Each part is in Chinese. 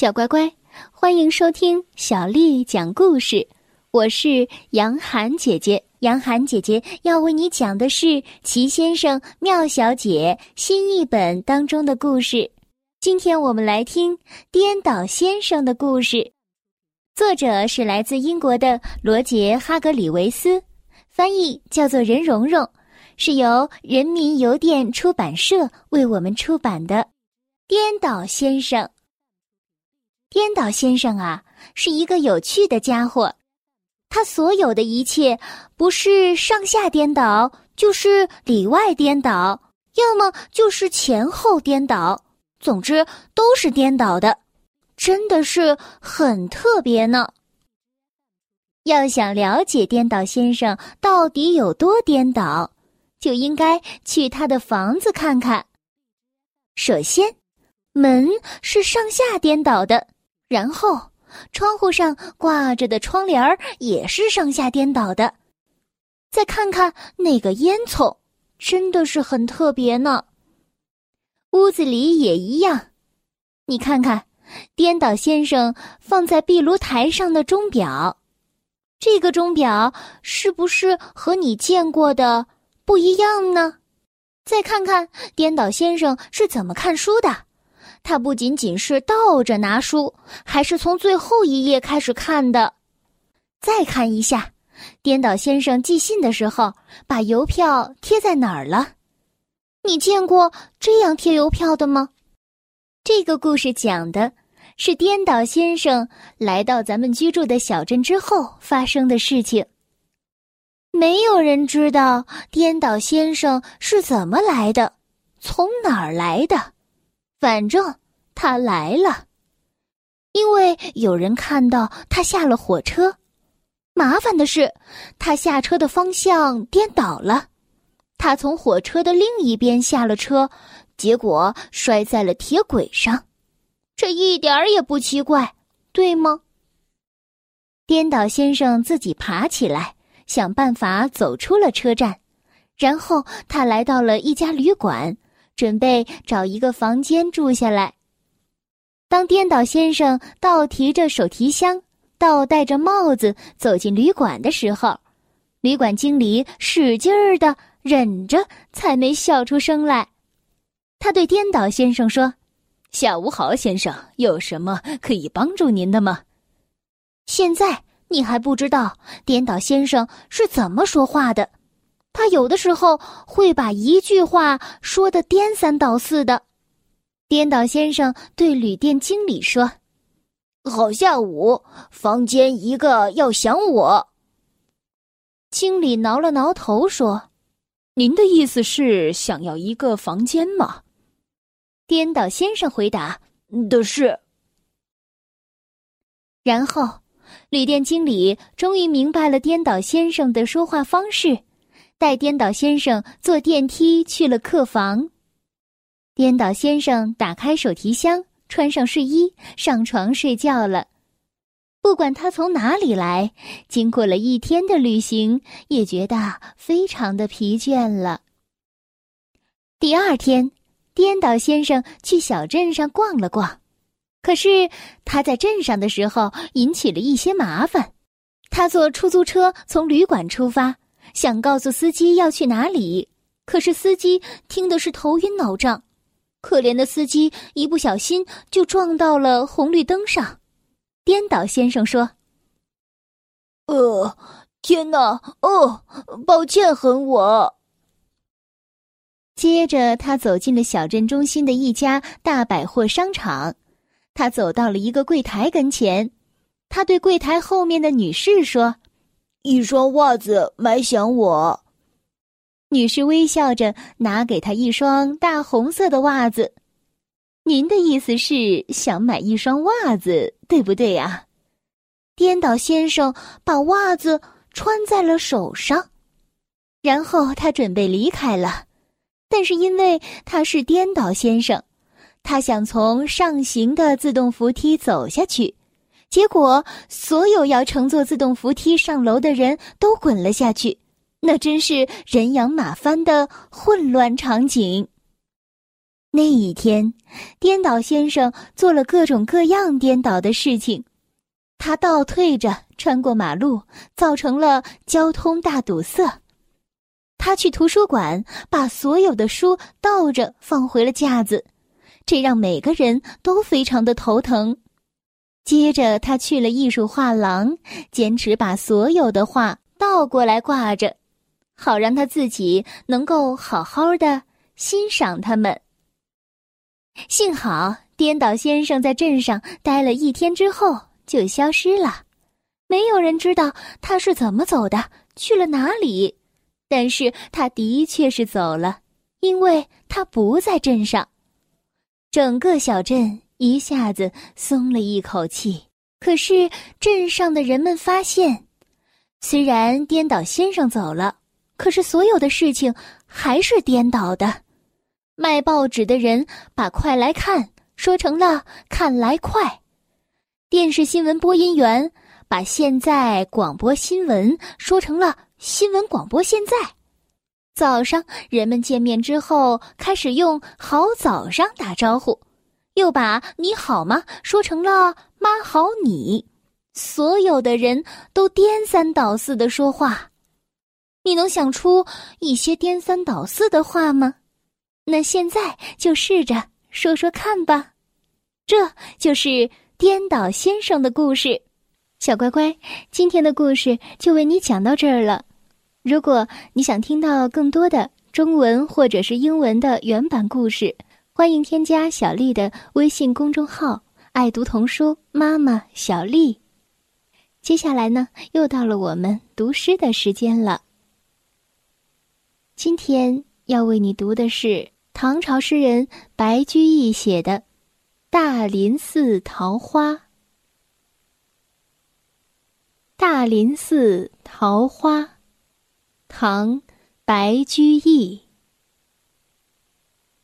小乖乖，欢迎收听小丽讲故事。我是杨涵姐姐，杨涵姐姐要为你讲的是《奇先生妙小姐》新译本当中的故事。今天我们来听《颠倒先生》的故事，作者是来自英国的罗杰·哈格里维斯，翻译叫做任蓉蓉，是由人民邮电出版社为我们出版的《颠倒先生》。颠倒先生啊，是一个有趣的家伙。他所有的一切，不是上下颠倒，就是里外颠倒，要么就是前后颠倒，总之都是颠倒的，真的是很特别呢。要想了解颠倒先生到底有多颠倒，就应该去他的房子看看。首先，门是上下颠倒的。然后，窗户上挂着的窗帘儿也是上下颠倒的。再看看那个烟囱，真的是很特别呢。屋子里也一样，你看看，颠倒先生放在壁炉台上的钟表，这个钟表是不是和你见过的不一样呢？再看看颠倒先生是怎么看书的。他不仅仅是倒着拿书，还是从最后一页开始看的。再看一下，颠倒先生寄信的时候把邮票贴在哪儿了？你见过这样贴邮票的吗？这个故事讲的是颠倒先生来到咱们居住的小镇之后发生的事情。没有人知道颠倒先生是怎么来的，从哪儿来的。反正他来了，因为有人看到他下了火车。麻烦的是，他下车的方向颠倒了，他从火车的另一边下了车，结果摔在了铁轨上。这一点儿也不奇怪，对吗？颠倒先生自己爬起来，想办法走出了车站，然后他来到了一家旅馆。准备找一个房间住下来。当颠倒先生倒提着手提箱、倒戴着帽子走进旅馆的时候，旅馆经理使劲儿的忍着，才没笑出声来。他对颠倒先生说：“下午好，先生，有什么可以帮助您的吗？”现在你还不知道颠倒先生是怎么说话的。他有的时候会把一句话说的颠三倒四的。颠倒先生对旅店经理说：“好下午，房间一个要想我。”经理挠了挠头说：“您的意思是想要一个房间吗？”颠倒先生回答：“的是。”然后，旅店经理终于明白了颠倒先生的说话方式。带颠倒先生坐电梯去了客房。颠倒先生打开手提箱，穿上睡衣，上床睡觉了。不管他从哪里来，经过了一天的旅行，也觉得非常的疲倦了。第二天，颠倒先生去小镇上逛了逛，可是他在镇上的时候引起了一些麻烦。他坐出租车从旅馆出发。想告诉司机要去哪里，可是司机听的是头晕脑胀，可怜的司机一不小心就撞到了红绿灯上。颠倒先生说：“呃，天哪，哦，抱歉，很我。”接着，他走进了小镇中心的一家大百货商场，他走到了一个柜台跟前，他对柜台后面的女士说。一双袜子买想我，女士微笑着拿给他一双大红色的袜子。您的意思是想买一双袜子，对不对呀？颠倒先生把袜子穿在了手上，然后他准备离开了。但是因为他是颠倒先生，他想从上行的自动扶梯走下去。结果，所有要乘坐自动扶梯上楼的人都滚了下去，那真是人仰马翻的混乱场景。那一天，颠倒先生做了各种各样颠倒的事情。他倒退着穿过马路，造成了交通大堵塞。他去图书馆，把所有的书倒着放回了架子，这让每个人都非常的头疼。接着，他去了艺术画廊，坚持把所有的画倒过来挂着，好让他自己能够好好的欣赏它们。幸好，颠倒先生在镇上待了一天之后就消失了，没有人知道他是怎么走的，去了哪里。但是他的确是走了，因为他不在镇上。整个小镇一下子松了一口气。可是镇上的人们发现，虽然颠倒先生走了，可是所有的事情还是颠倒的。卖报纸的人把“快来看”说成了“看来快”，电视新闻播音员把“现在广播新闻”说成了。新闻广播现在，早上人们见面之后开始用“好早上”打招呼，又把“你好吗”说成了“妈好你”。所有的人都颠三倒四的说话，你能想出一些颠三倒四的话吗？那现在就试着说说看吧。这就是颠倒先生的故事。小乖乖，今天的故事就为你讲到这儿了。如果你想听到更多的中文或者是英文的原版故事，欢迎添加小丽的微信公众号“爱读童书妈妈小丽”。接下来呢，又到了我们读诗的时间了。今天要为你读的是唐朝诗人白居易写的《大林寺桃花》。大林寺桃花。唐，白居易。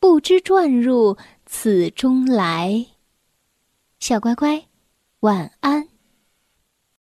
不知转入此中来。小乖乖，晚安。